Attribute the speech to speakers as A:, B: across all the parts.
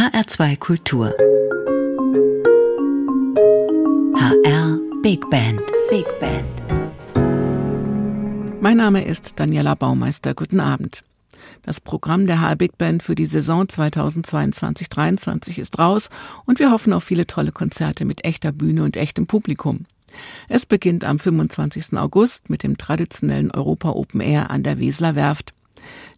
A: HR2 Kultur. HR Big Band. Big Band.
B: Mein Name ist Daniela Baumeister. Guten Abend. Das Programm der HR Big Band für die Saison 2022-23 ist raus und wir hoffen auf viele tolle Konzerte mit echter Bühne und echtem Publikum. Es beginnt am 25. August mit dem traditionellen Europa Open Air an der Wesler Werft.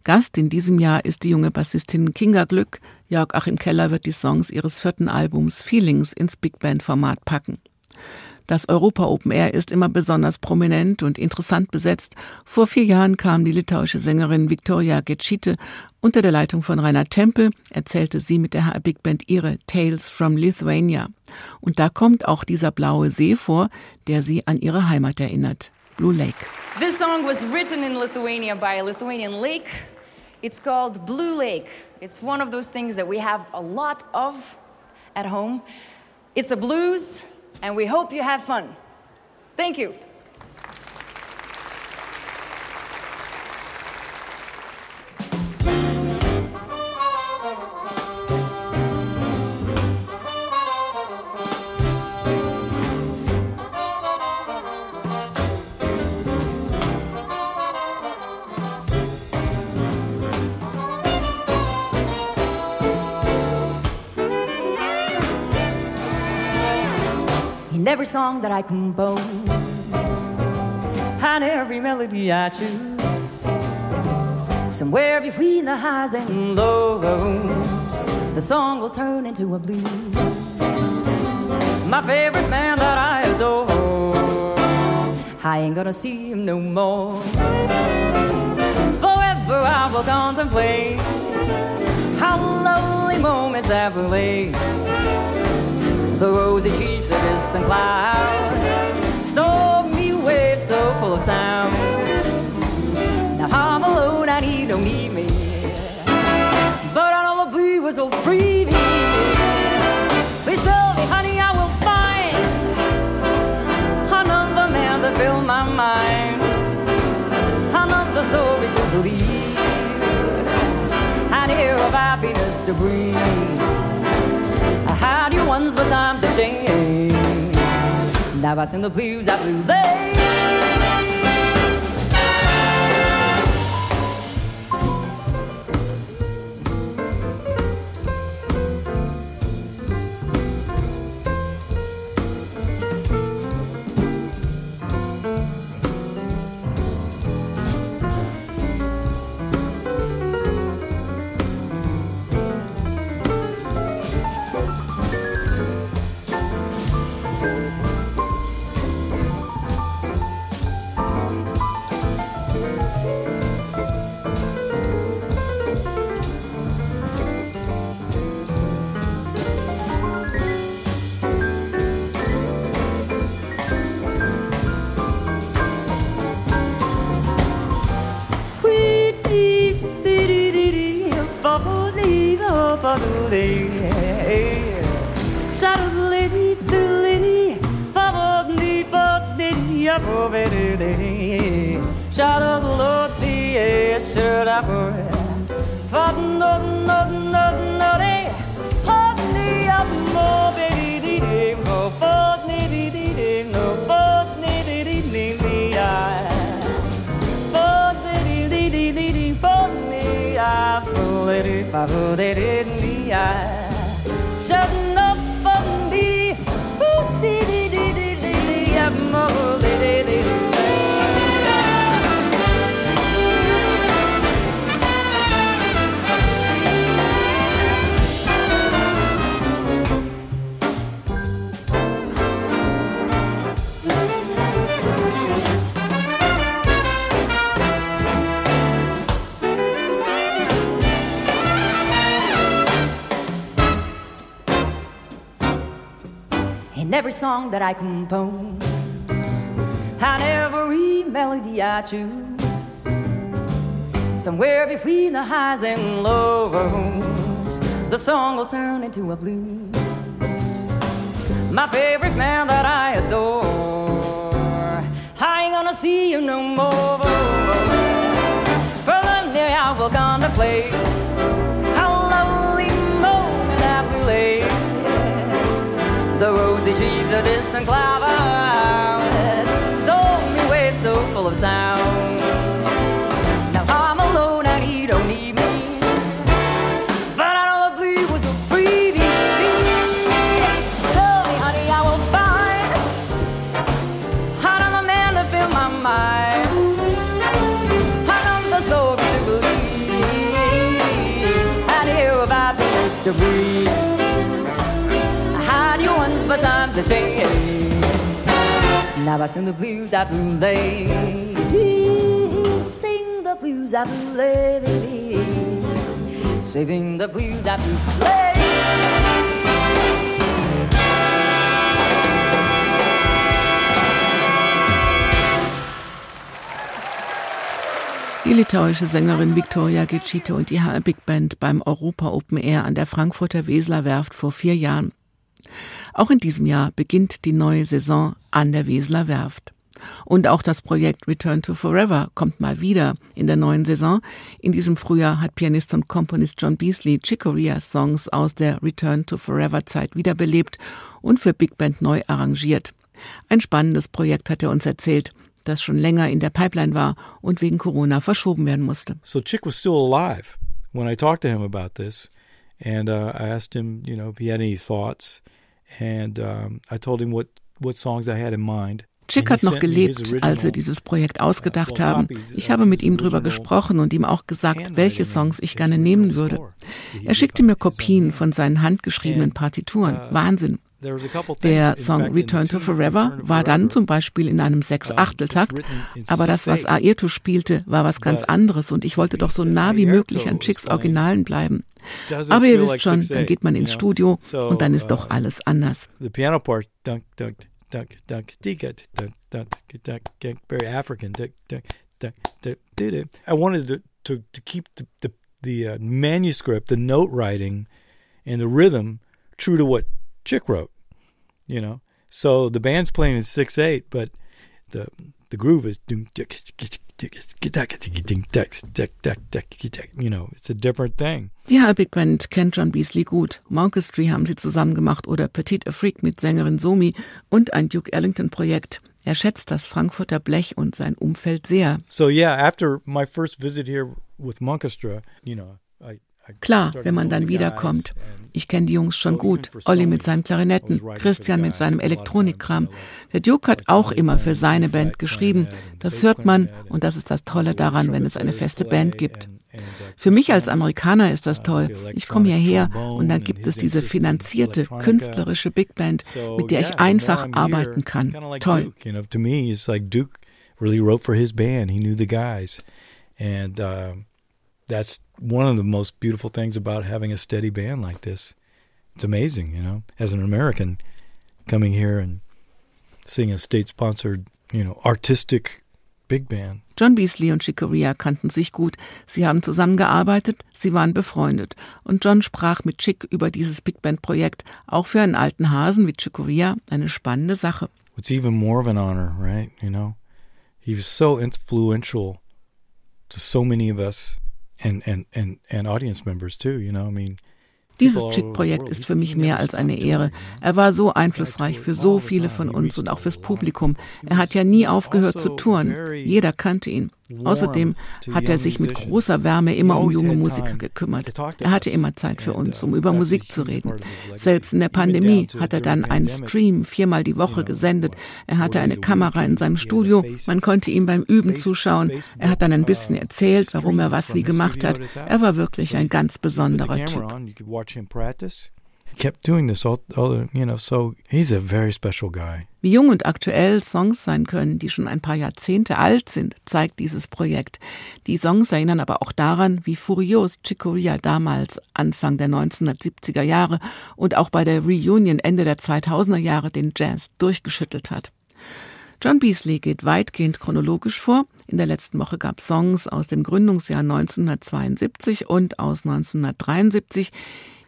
B: Gast in diesem Jahr ist die junge Bassistin Kinga Glück. Jörg Achim Keller wird die Songs ihres vierten Albums Feelings ins Big Band Format packen. Das Europa Open Air ist immer besonders prominent und interessant besetzt. Vor vier Jahren kam die litauische Sängerin Viktoria Getschite unter der Leitung von Rainer Tempel, erzählte sie mit der HR Big Band ihre Tales from Lithuania. Und da kommt auch dieser blaue See vor, der sie an ihre Heimat erinnert. Blue Lake.
C: This song was written in Lithuania by a Lithuanian lake. It's called Blue Lake. It's one of those things that we have a lot of at home. It's a blues, and we hope you have fun. Thank you. In every song that I compose, and every melody I choose, somewhere between the highs and lows, the song will turn into a blues. My favorite man that I adore, I ain't gonna see him no more. Forever I will contemplate how lovely moments have laid the rosy cheeks of distant clouds, stormy waves so full of sound. Now I'm alone and he don't need me, but I know the blues will free me. Please tell me, honey, I will find another man to fill my mind, another story to believe, and air of happiness to breathe. But times have changed. Now I sing the blues at Blue cabaret. Pardon, pardon, pardon, pardon, me, I. Every song that I compose, and every melody I choose, somewhere between the highs and lows, the song will turn into a blues. My favorite man that I adore, I ain't gonna see you no more. From the day I will contemplate rosy cheeks of distant clouds, stormy waves so full of sound. Now I'm alone and he don't need me, but I know the blues will breathe me. Tell me, honey, I will find another man to fill my mind. Another soul to believe and hear about happiness to times have changed. Now I sing the blues I play. Sing the blues I play. Saving the blues I play.
B: Die litauische Sängerin Viktoria Gecite und die HR Big Band beim Europa Open Air an der Frankfurter Weseler Werft vor vier Jahren. Auch in diesem Jahr beginnt die neue Saison an der Weseler Werft. Und auch das Projekt Return to Forever kommt mal wieder in der neuen Saison. In diesem Frühjahr hat Pianist und Komponist John Beasley Chicoreas Songs aus der Return to Forever Zeit wiederbelebt und für Big Band neu arrangiert. Ein spannendes Projekt hat er uns erzählt, das schon länger in der Pipeline war und wegen Corona verschoben werden musste.
D: So Chick was still alive when I talked to him about this, and uh, I asked him, you know, if he had any thoughts, and um, I told him what what songs I had in mind.
B: Chick hat noch gelebt, als wir dieses Projekt ausgedacht haben. Ich habe mit ihm drüber gesprochen und ihm auch gesagt, welche Songs ich gerne nehmen würde. Er schickte mir Kopien von seinen handgeschriebenen Partituren. Wahnsinn. Der Song Return to Forever war dann zum Beispiel in einem Sechs-Achtel-Takt, aber das, was Ayrton spielte, war was ganz anderes und ich wollte doch so nah wie möglich an Chicks Originalen bleiben. Aber ihr wisst schon, dann geht man ins Studio und dann ist doch uh, alles anders.
D: I wanted to, to, to keep the, the, the uh, manuscript, the note writing, and the rhythm true to what Chick wrote. You know, so the band's playing in six eight, but the the groove is you know, it's a different thing.
B: Die HR Big Band kennt John Beasley gut. Monkestry haben sie zusammen gemacht oder Petite Afrique mit Sängerin Somi und ein Duke Ellington Projekt. Er schätzt das Frankfurter Blech und sein Umfeld sehr.
D: So yeah, after my first visit here with Monkestra, you know,
B: Klar, wenn man dann wiederkommt. Ich kenne die Jungs schon gut. Olli mit seinen Klarinetten, Christian mit seinem Elektronikkram. Der Duke hat auch immer für seine Band geschrieben. Das hört man und das ist das Tolle daran, wenn es eine feste Band gibt. Für mich als Amerikaner ist das toll. Ich komme hierher und dann gibt es diese finanzierte, künstlerische Big Band, mit der ich einfach arbeiten kann. Toll.
D: Really wrote for his band. He knew the guys. And uh, that's one of the most beautiful things about having a steady band like this. It's amazing, you know, as an American coming here and seeing a state sponsored, you know, artistic big band.
B: John Beasley und Chick Corea kannten sich gut. Sie haben zusammengearbeitet, sie waren befreundet. Und John sprach mit Chick über dieses Big Band Projekt. Auch für einen alten Hasen wie Chick Corea eine spannende Sache.
D: It's even more of an honor, right? You know, he was so influential to so many of us and and and and audience members too. You know, I mean.
B: Dieses Chick-Projekt ist für mich mehr als eine Ehre. Er war so einflussreich für so viele von uns und auch fürs Publikum. Er hat ja nie aufgehört zu touren. Jeder kannte ihn. Außerdem hat er sich mit großer Wärme immer um junge Musiker gekümmert. Er hatte immer Zeit für uns, um über Musik zu reden. Selbst in der Pandemie hat er dann einen Stream viermal die Woche gesendet. Er hatte eine Kamera in seinem Studio. Man konnte ihm beim Üben zuschauen. Er hat dann ein bisschen erzählt, warum er was wie gemacht hat. Er war wirklich ein ganz besonderer Typ.
D: Kept doing this all, all you know so he's a very special guy
B: Wie jung und aktuell Songs sein können, die schon ein paar Jahrzehnte alt sind, zeigt dieses Projekt. Die Songs erinnern aber auch daran, wie furios Chicoria damals Anfang der 1970er Jahre und auch bei der Reunion Ende der 2000er Jahre den Jazz durchgeschüttelt hat. John Beasley geht weitgehend chronologisch vor. In der letzten Woche gab es Songs aus dem Gründungsjahr 1972 und aus 1973.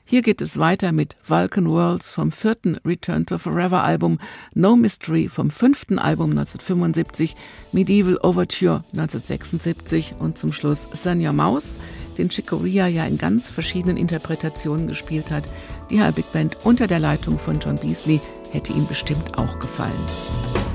B: Hier geht es weiter mit Vulcan Worlds vom vierten Return to Forever Album, No Mystery vom fünften Album 1975, Medieval Overture 1976 und zum Schluss Sanya Mouse, den Chick Corea ja in ganz verschiedenen Interpretationen gespielt hat. Die HR Big Band unter der Leitung von John Beasley hätte ihm bestimmt auch gefallen.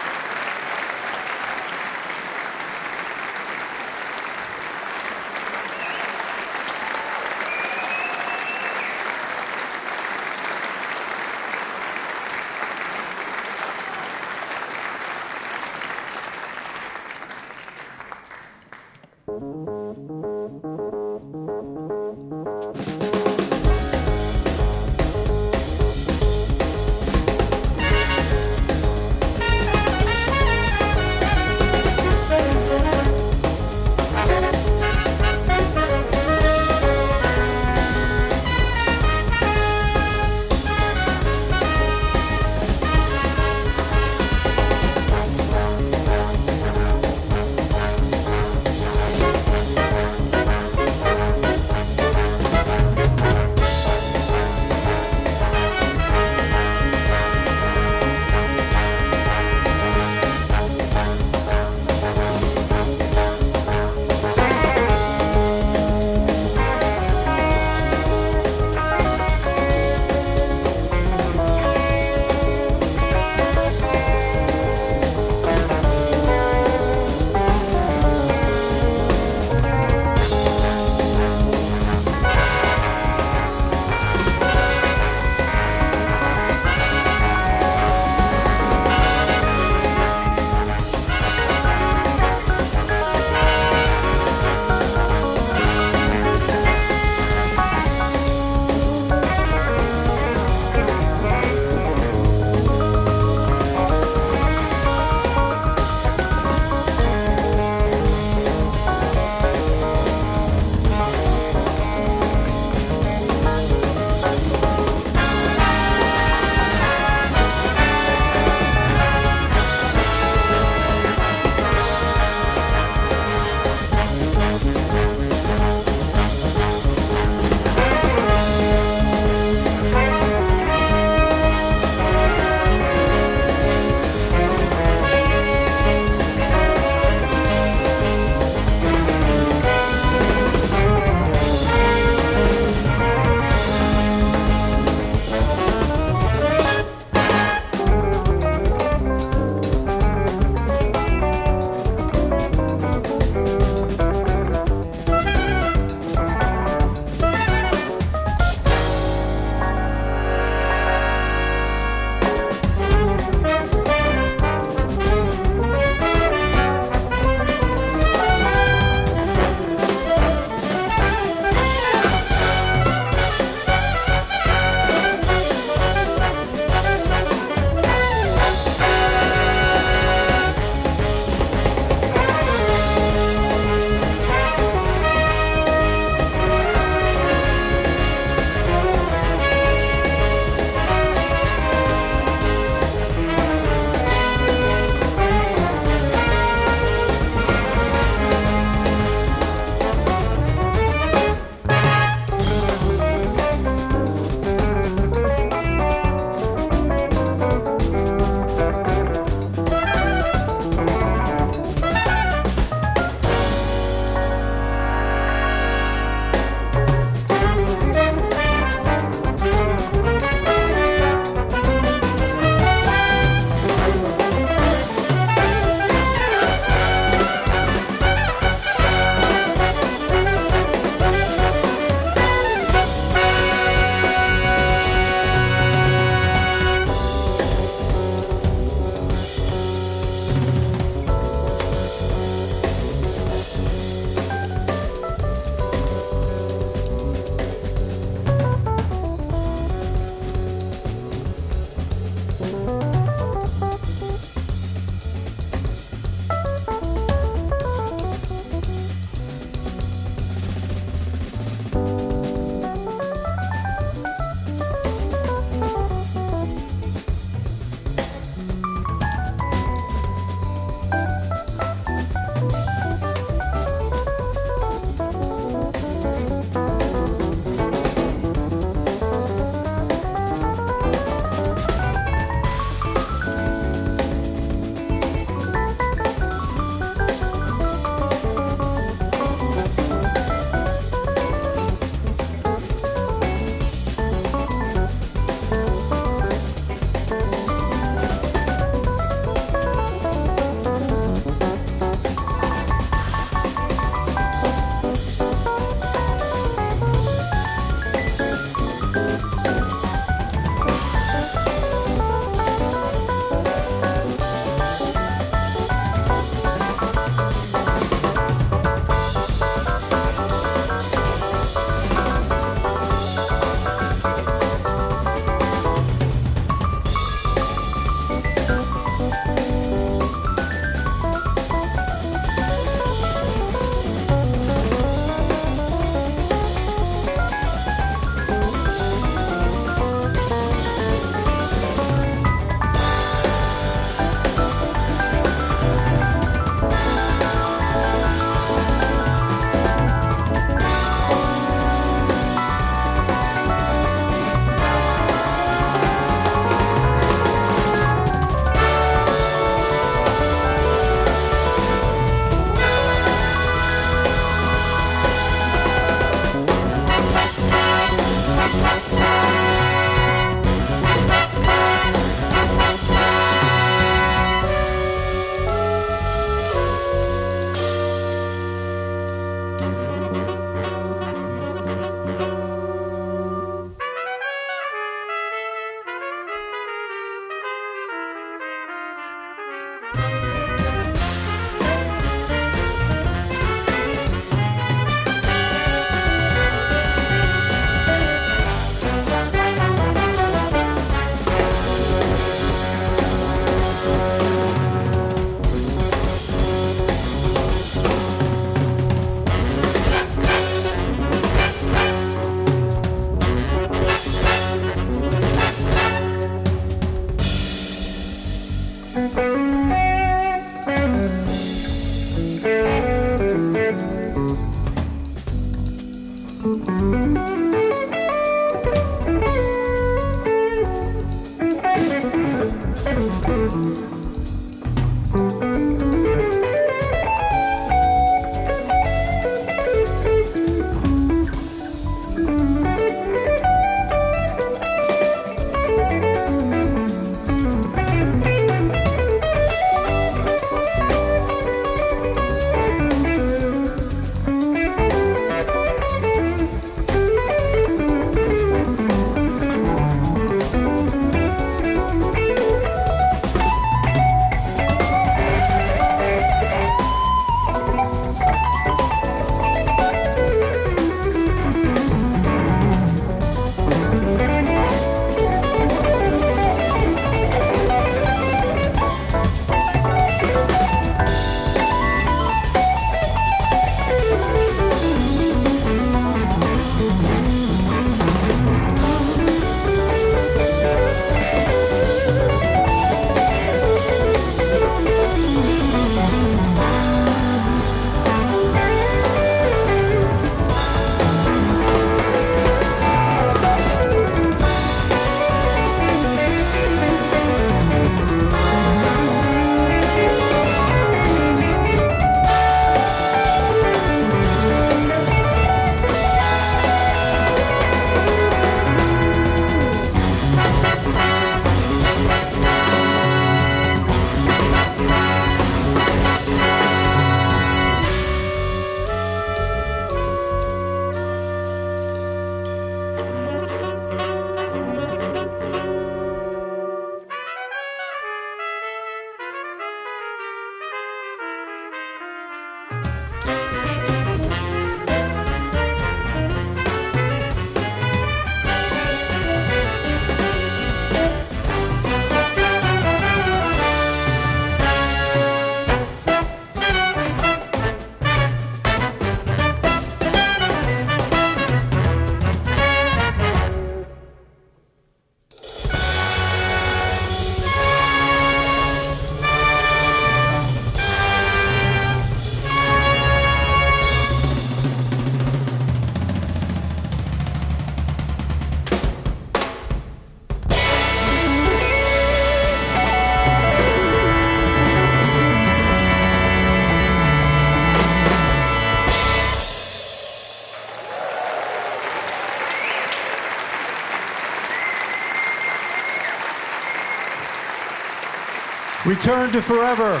E: Return to Forever.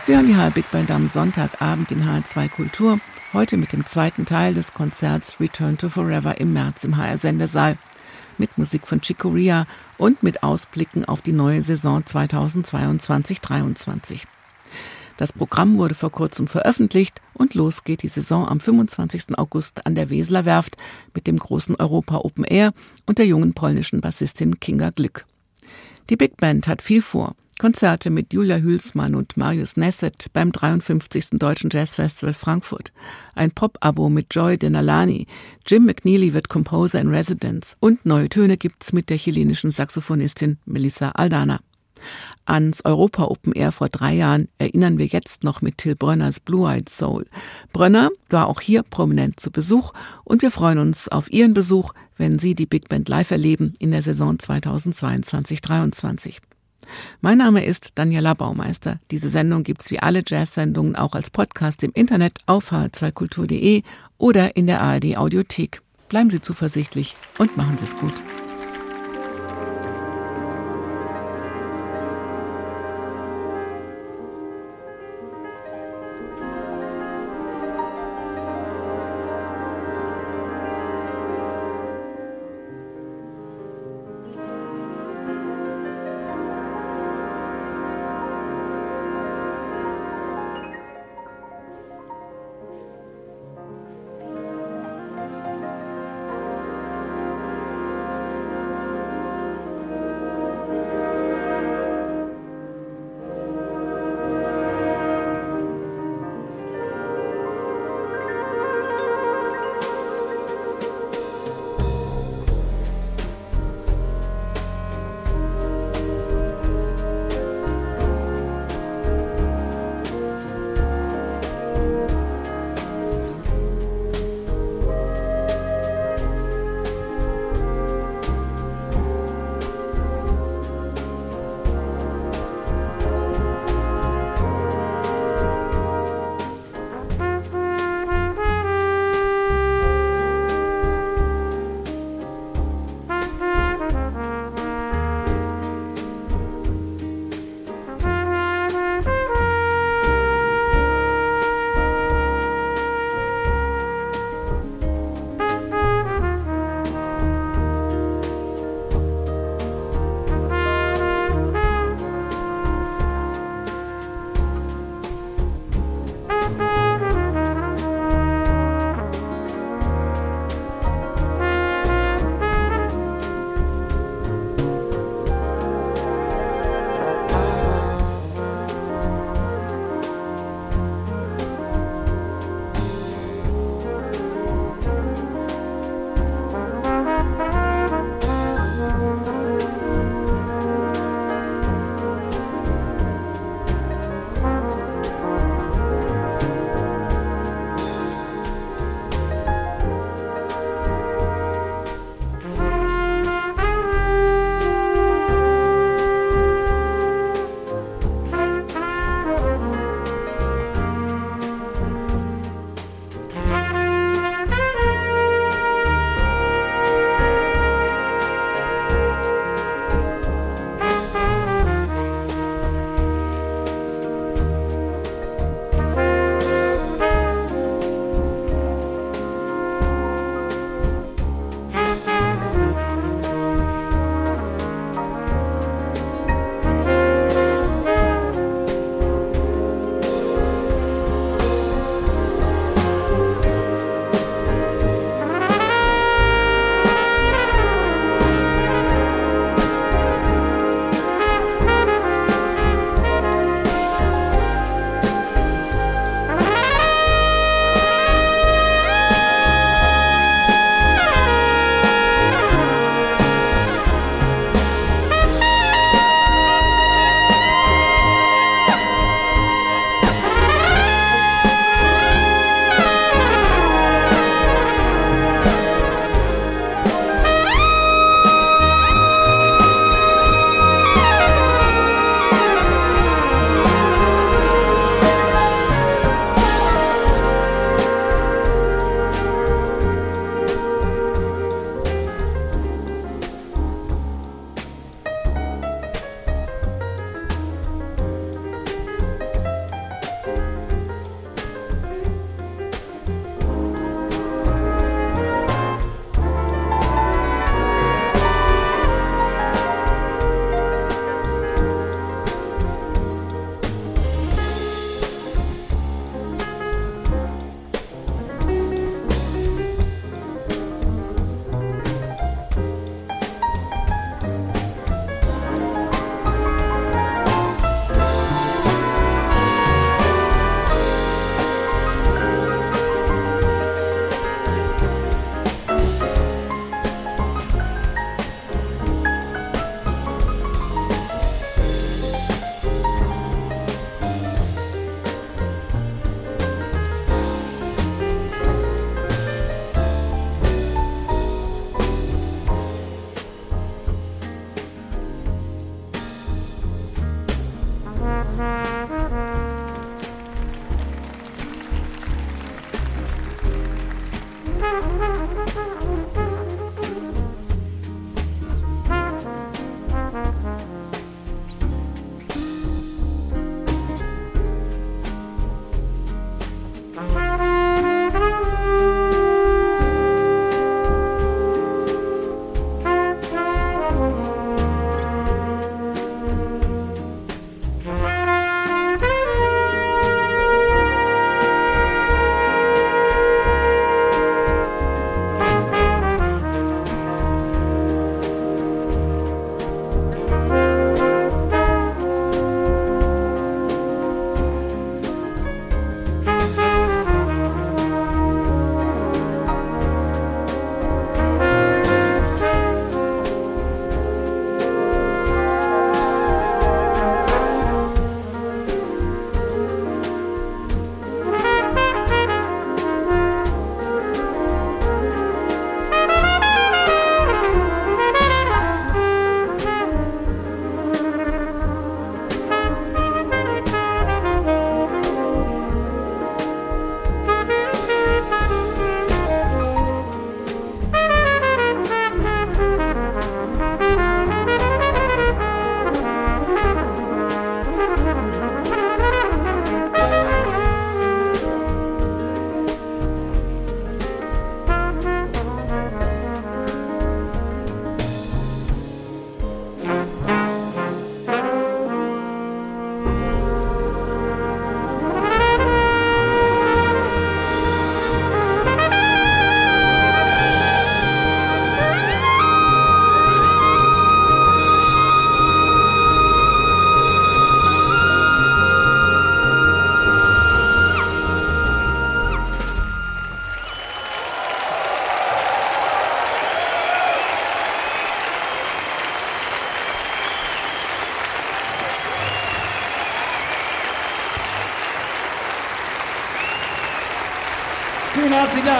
B: Sie hören die HR Big Band am Sonntagabend in HR2 Kultur. Heute mit dem zweiten Teil des Konzerts Return to Forever im März im HR Sendesaal. Mit Musik von Chick Corea und mit Ausblicken auf die neue Saison 2022-23. Das Programm wurde vor kurzem veröffentlicht und los geht die Saison am 25. August an der Weseler Werft mit dem großen Europa Open Air und der jungen polnischen Bassistin Kinga Glück. Die Big Band hat viel vor. Konzerte mit Julia Hülsmann und Marius Nesset beim 53. Deutschen Jazzfestival Frankfurt. Ein Pop-Abo mit Joy Denalani. Jim McNeely wird Composer in Residence. Und neue Töne gibt's mit der chilenischen Saxophonistin Melissa Aldana. Ans Europa Open Air vor drei Jahren erinnern wir jetzt noch mit Till Brönners Blue Eyed Soul. Brönner war auch hier prominent zu Besuch und wir freuen uns auf Ihren Besuch, wenn Sie die Big Band live erleben in der Saison 2022-23. Mein Name ist Daniela Baumeister. Diese Sendung gibt's wie alle Jazz-Sendungen auch als Podcast im Internet auf hr2kultur.de oder in der ARD Audiothek. Bleiben Sie zuversichtlich und machen Sie es gut.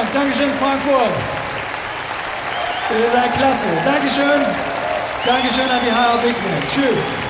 D: Dank. Dankeschön, Frankfurt. Ihr seid klasse. Dankeschön. Dankeschön an die HR Big Band. Tschüss.